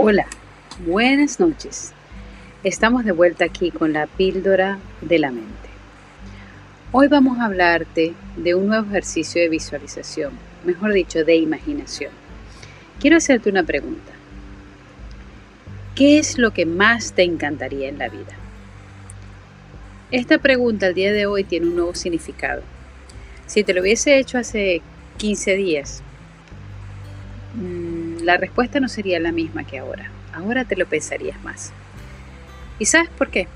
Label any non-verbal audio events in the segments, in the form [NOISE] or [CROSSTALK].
Hola, buenas noches. Estamos de vuelta aquí con la píldora de la mente. Hoy vamos a hablarte de un nuevo ejercicio de visualización, mejor dicho, de imaginación. Quiero hacerte una pregunta. ¿Qué es lo que más te encantaría en la vida? Esta pregunta al día de hoy tiene un nuevo significado. Si te lo hubiese hecho hace 15 días, la respuesta no sería la misma que ahora. Ahora te lo pensarías más. ¿Y sabes por qué?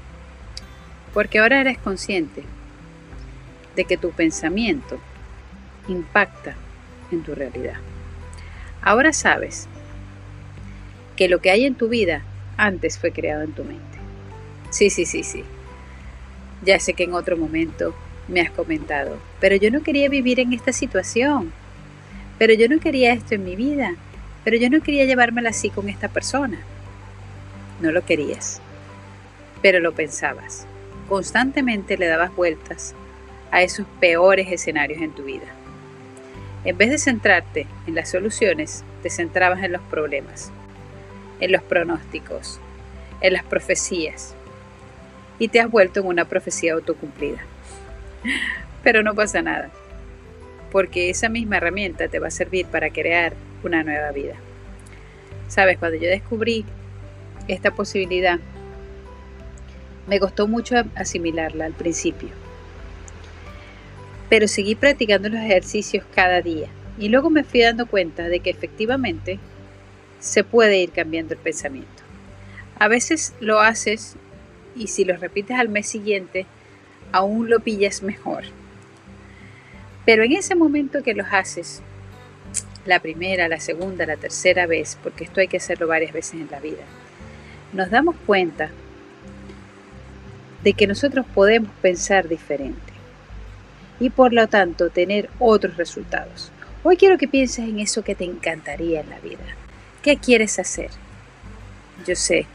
Porque ahora eres consciente de que tu pensamiento impacta en tu realidad. Ahora sabes que lo que hay en tu vida antes fue creado en tu mente. Sí, sí, sí, sí. Ya sé que en otro momento me has comentado, pero yo no quería vivir en esta situación, pero yo no quería esto en mi vida, pero yo no quería llevármela así con esta persona. No lo querías, pero lo pensabas. Constantemente le dabas vueltas a esos peores escenarios en tu vida. En vez de centrarte en las soluciones, te centrabas en los problemas, en los pronósticos, en las profecías, y te has vuelto en una profecía autocumplida. Pero no pasa nada, porque esa misma herramienta te va a servir para crear una nueva vida. Sabes, cuando yo descubrí esta posibilidad, me costó mucho asimilarla al principio, pero seguí practicando los ejercicios cada día y luego me fui dando cuenta de que efectivamente se puede ir cambiando el pensamiento. A veces lo haces y si lo repites al mes siguiente, aún lo pillas mejor. Pero en ese momento que los haces, la primera, la segunda, la tercera vez, porque esto hay que hacerlo varias veces en la vida, nos damos cuenta de que nosotros podemos pensar diferente y por lo tanto tener otros resultados. Hoy quiero que pienses en eso que te encantaría en la vida. ¿Qué quieres hacer? Yo sé,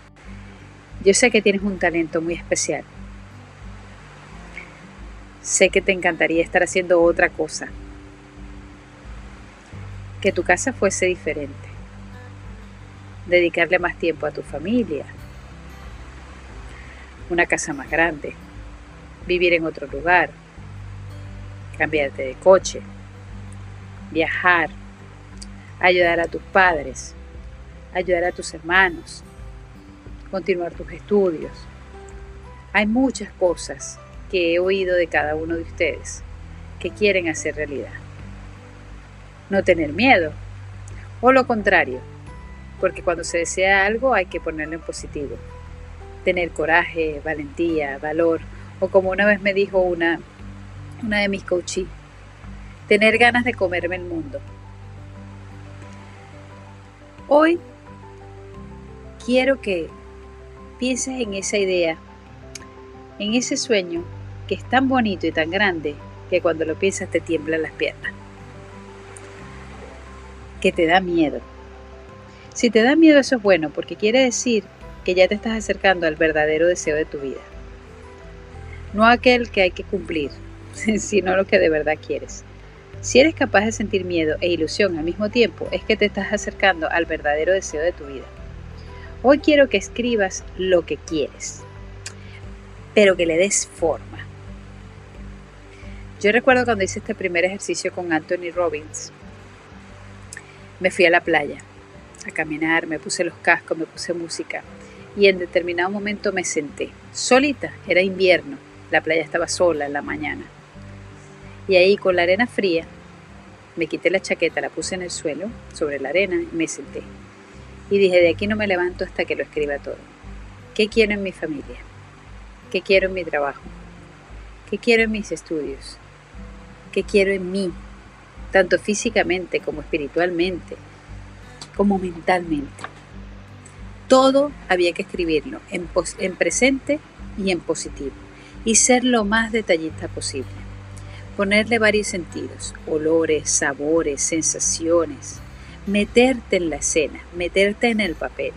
yo sé que tienes un talento muy especial. Sé que te encantaría estar haciendo otra cosa. Que tu casa fuese diferente. Dedicarle más tiempo a tu familia. Una casa más grande. Vivir en otro lugar. Cambiarte de coche. Viajar. Ayudar a tus padres. Ayudar a tus hermanos continuar tus estudios. Hay muchas cosas que he oído de cada uno de ustedes que quieren hacer realidad. No tener miedo, o lo contrario, porque cuando se desea algo hay que ponerlo en positivo. Tener coraje, valentía, valor, o como una vez me dijo una, una de mis coaches, tener ganas de comerme el mundo. Hoy quiero que pienses en esa idea, en ese sueño que es tan bonito y tan grande que cuando lo piensas te tiemblan las piernas, que te da miedo. Si te da miedo eso es bueno porque quiere decir que ya te estás acercando al verdadero deseo de tu vida. No aquel que hay que cumplir, [LAUGHS] sino lo que de verdad quieres. Si eres capaz de sentir miedo e ilusión al mismo tiempo, es que te estás acercando al verdadero deseo de tu vida. Hoy quiero que escribas lo que quieres, pero que le des forma. Yo recuerdo cuando hice este primer ejercicio con Anthony Robbins, me fui a la playa a caminar, me puse los cascos, me puse música y en determinado momento me senté, solita, era invierno, la playa estaba sola en la mañana. Y ahí con la arena fría, me quité la chaqueta, la puse en el suelo, sobre la arena y me senté y dije, de aquí no me levanto hasta que lo escriba todo. ¿Qué quiero en mi familia? ¿Qué quiero en mi trabajo? ¿Qué quiero en mis estudios? ¿Qué quiero en mí? Tanto físicamente como espiritualmente, como mentalmente. Todo había que escribirlo en, en presente y en positivo y ser lo más detallista posible. Ponerle varios sentidos, olores, sabores, sensaciones, meterte en la escena, meterte en el papel.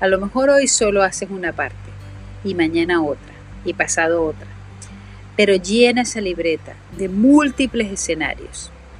A lo mejor hoy solo haces una parte y mañana otra y pasado otra, pero llena esa libreta de múltiples escenarios.